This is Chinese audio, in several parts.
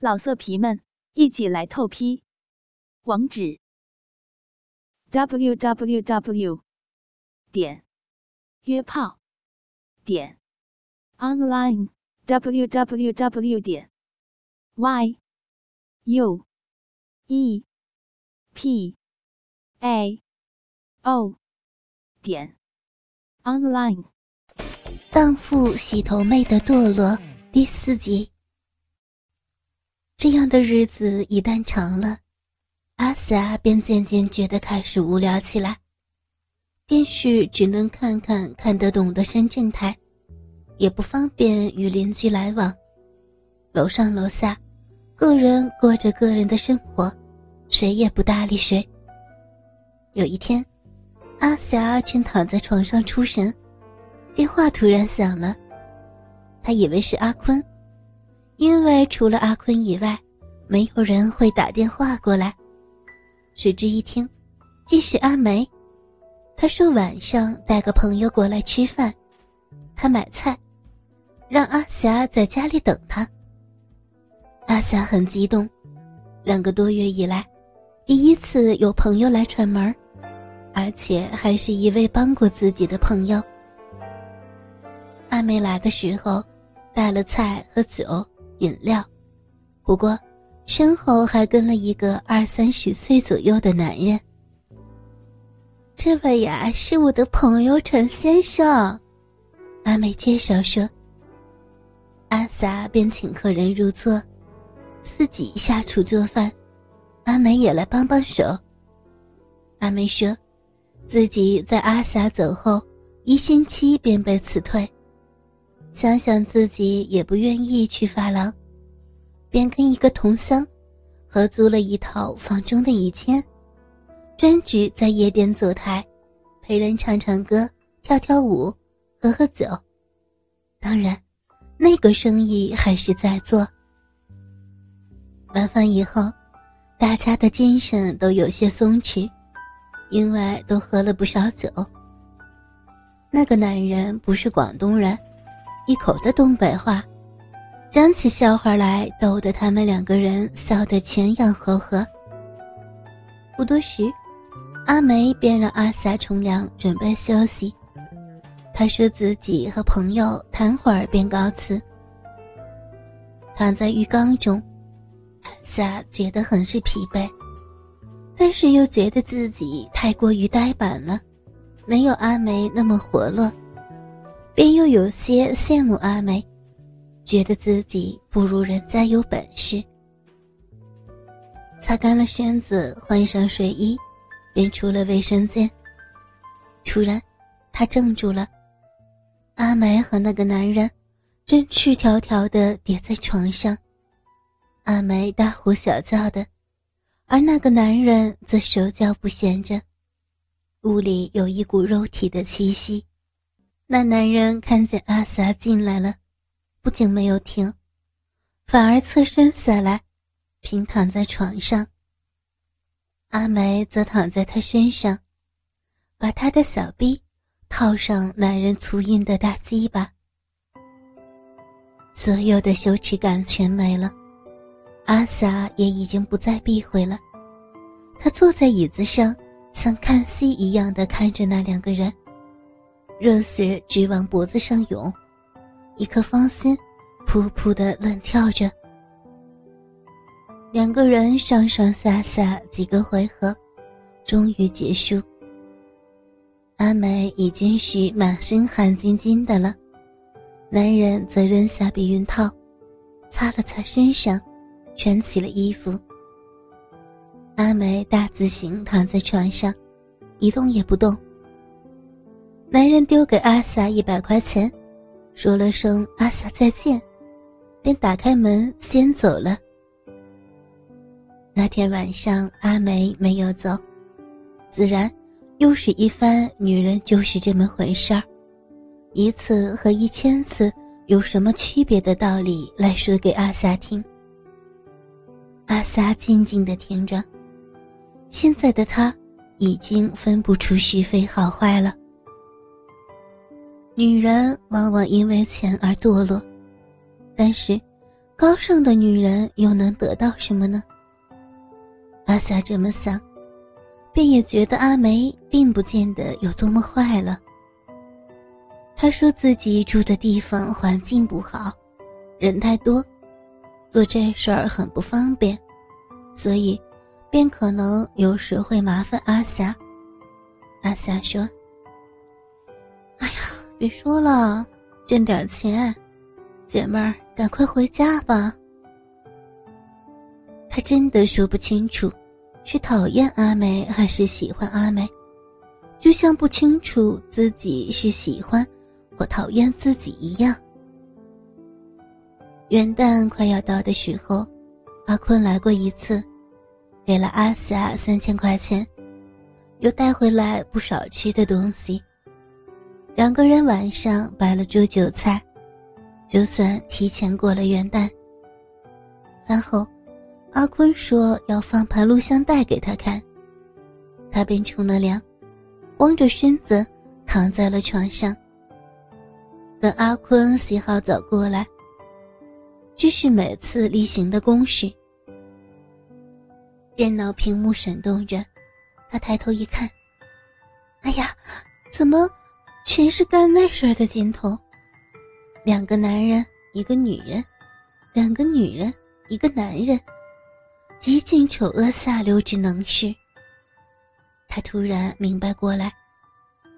老色皮们，一起来透批！网址：w w w 点约炮点 online w w w 点 y u e p a o 点 online。荡妇洗头妹的堕落第四集。这样的日子一旦长了，阿霞便渐渐觉得开始无聊起来。电视只能看看看得懂的深圳台，也不方便与邻居来往。楼上楼下，个人过着个人的生活，谁也不搭理谁。有一天，阿霞正躺在床上出神，电话突然响了，她以为是阿坤。因为除了阿坤以外，没有人会打电话过来。谁知一听，竟是阿梅。她说晚上带个朋友过来吃饭，她买菜，让阿霞在家里等她。阿霞很激动，两个多月以来，第一次有朋友来串门，而且还是一位帮过自己的朋友。阿梅来的时候，带了菜和酒。饮料，不过身后还跟了一个二三十岁左右的男人。这位呀是我的朋友陈先生，阿美介绍说。阿萨便请客人入座，自己下厨做饭，阿美也来帮帮手。阿美说，自己在阿萨走后一星期便被辞退。想想自己也不愿意去发廊，便跟一个同乡合租了一套房中的一间，专职在夜店坐台，陪人唱唱歌、跳跳舞、喝喝酒。当然，那个生意还是在做。晚饭以后，大家的精神都有些松弛，因为都喝了不少酒。那个男人不是广东人。一口的东北话，讲起笑话来逗得他们两个人笑得前仰后合。不多时，阿梅便让阿霞冲凉准备休息。她说自己和朋友谈会儿便告辞。躺在浴缸中，阿霞觉得很是疲惫，但是又觉得自己太过于呆板了，没有阿梅那么活络。便又有些羡慕阿梅，觉得自己不如人家有本事。擦干了身子，换上睡衣，便出了卫生间。突然，他怔住了。阿梅和那个男人正赤条条的叠在床上，阿梅大呼小叫的，而那个男人则手脚不闲着。屋里有一股肉体的气息。那男人看见阿霞进来了，不仅没有停，反而侧身下来，平躺在床上。阿梅则躺在他身上，把他的小臂套上男人粗硬的大鸡巴。所有的羞耻感全没了，阿霞也已经不再避讳了。她坐在椅子上，像看戏一样的看着那两个人。热血直往脖子上涌，一颗芳心噗噗的乱跳着。两个人上上下下几个回合，终于结束。阿梅已经是满身汗津津的了，男人则扔下避孕套，擦了擦身上，穿起了衣服。阿梅大字形躺在床上，一动也不动。男人丢给阿霞一百块钱，说了声“阿霞再见”，便打开门先走了。那天晚上，阿梅没有走，自然又是一番“女人就是这么回事儿，一次和一千次有什么区别”的道理来说给阿霞听。阿霞静静的听着，现在的她已经分不出是非好坏了。女人往往因为钱而堕落，但是，高尚的女人又能得到什么呢？阿霞这么想，便也觉得阿梅并不见得有多么坏了。她说自己住的地方环境不好，人太多，做这事儿很不方便，所以便可能有时会麻烦阿霞。阿霞说：“，别说了，挣点钱，姐妹儿，赶快回家吧。”他真的说不清楚，是讨厌阿梅还是喜欢阿梅，就像不清楚自己是喜欢或讨厌自己一样。元旦快要到的时候，阿坤来过一次，给了阿霞三千块钱。又带回来不少吃的东西。两个人晚上摆了桌酒菜，就算提前过了元旦。饭后，阿坤说要放盘录像带给他看，他便冲了凉，光着身子躺在了床上。等阿坤洗好澡过来，这是每次例行的公事。电脑屏幕闪动着。他抬头一看，哎呀，怎么全是干那事的镜头？两个男人，一个女人，两个女人，一个男人，极尽丑恶下流之能事。他突然明白过来，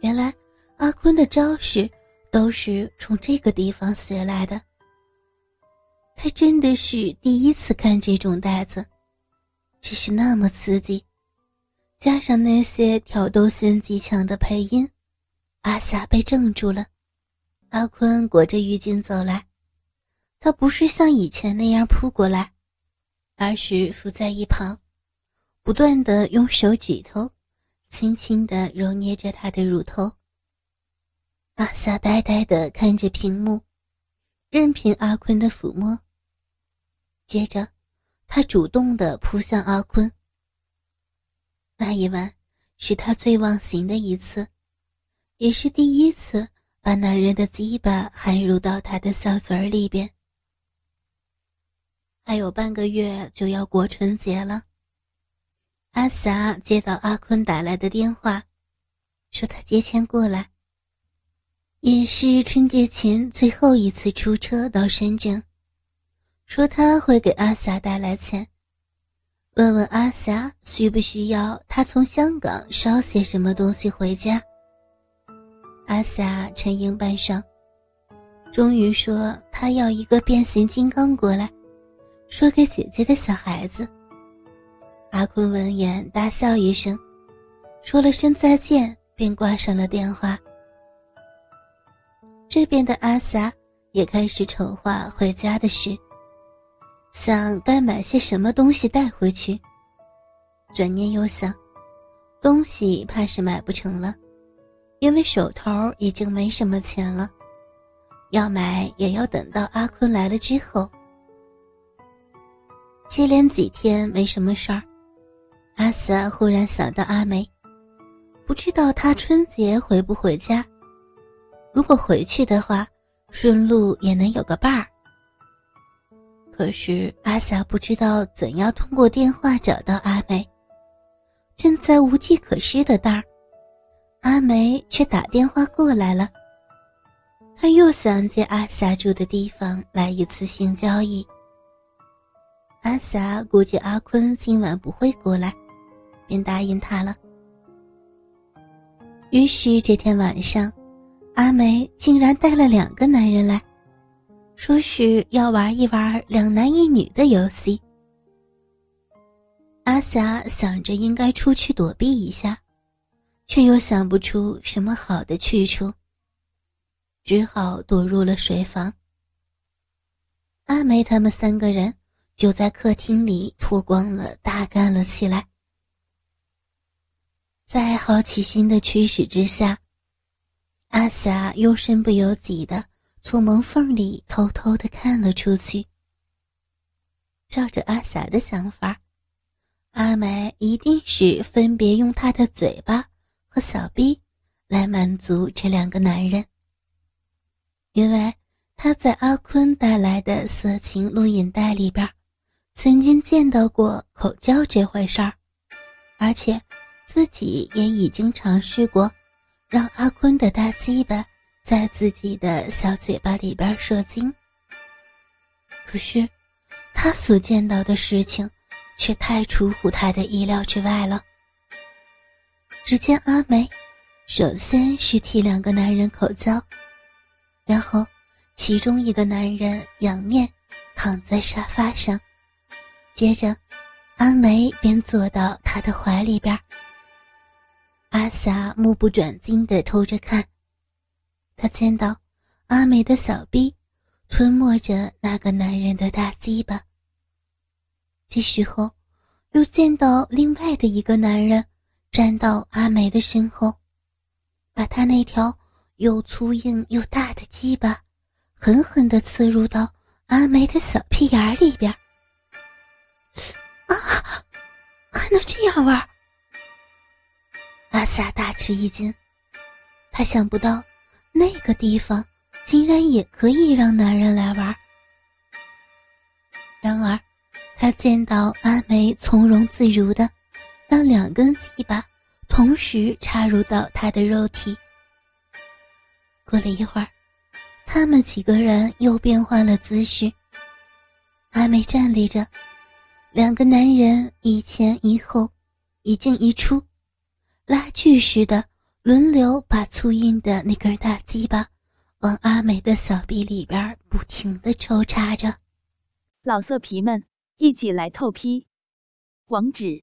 原来阿坤的招式都是从这个地方学来的。他真的是第一次看这种袋子，只是那么刺激。加上那些挑逗性极强的配音，阿霞被怔住了。阿坤裹着浴巾走来，他不是像以前那样扑过来，而是伏在一旁，不断的用手指头轻轻的揉捏着她的乳头。阿霞呆呆的看着屏幕，任凭阿坤的抚摸。接着，他主动的扑向阿坤。那一晚是他最忘形的一次，也是第一次把男人的鸡巴含入到他的小嘴里边。还有半个月就要过春节了，阿霞接到阿坤打来的电话，说他借钱过来，也是春节前最后一次出车到深圳，说他会给阿霞带来钱。问问阿霞需不需要他从香港捎些什么东西回家。阿霞沉吟半晌，终于说他要一个变形金刚过来，说给姐姐的小孩子。阿坤闻言大笑一声，说了声再见，便挂上了电话。这边的阿霞也开始筹划回家的事。想该买些什么东西带回去，转念又想，东西怕是买不成了，因为手头已经没什么钱了，要买也要等到阿坤来了之后。接连几天没什么事儿，阿瑟忽然想到阿梅，不知道她春节回不回家，如果回去的话，顺路也能有个伴儿。可是阿霞不知道怎样通过电话找到阿梅，正在无计可施的当儿，阿梅却打电话过来了。他又想借阿霞住的地方来一次性交易。阿霞估计阿坤今晚不会过来，便答应他了。于是这天晚上，阿梅竟然带了两个男人来。说是要玩一玩两男一女的游戏。阿霞想着应该出去躲避一下，却又想不出什么好的去处，只好躲入了水房。阿梅他们三个人就在客厅里脱光了，大干了起来。在好奇心的驱使之下，阿霞又身不由己的。从门缝里偷偷的看了出去。照着阿霞的想法，阿梅一定是分别用她的嘴巴和小臂来满足这两个男人，因为他在阿坤带来的色情录影带里边，曾经见到过口交这回事儿，而且自己也已经尝试过，让阿坤的大鸡巴在自己的小嘴巴里边射精。可是，他所见到的事情，却太出乎他的意料之外了。只见阿梅，首先是替两个男人口交，然后其中一个男人仰面躺在沙发上，接着阿梅便坐到他的怀里边。阿霞目不转睛地偷着看，他见到阿梅的小臂。吞没着那个男人的大鸡巴。这时候，又见到另外的一个男人站到阿梅的身后，把他那条又粗硬又大的鸡巴狠狠地刺入到阿梅的小屁眼里边。啊，还能这样玩？阿夏大吃一惊，他想不到那个地方。竟然也可以让男人来玩。然而，他见到阿梅从容自如的让两根鸡巴同时插入到他的肉体。过了一会儿，他们几个人又变换了姿势。阿美站立着，两个男人一前一后，一进一出，拉锯似的轮流把粗硬的那根大鸡巴。往阿美的小臂里边不停的抽插着，老色皮们一起来透批，网址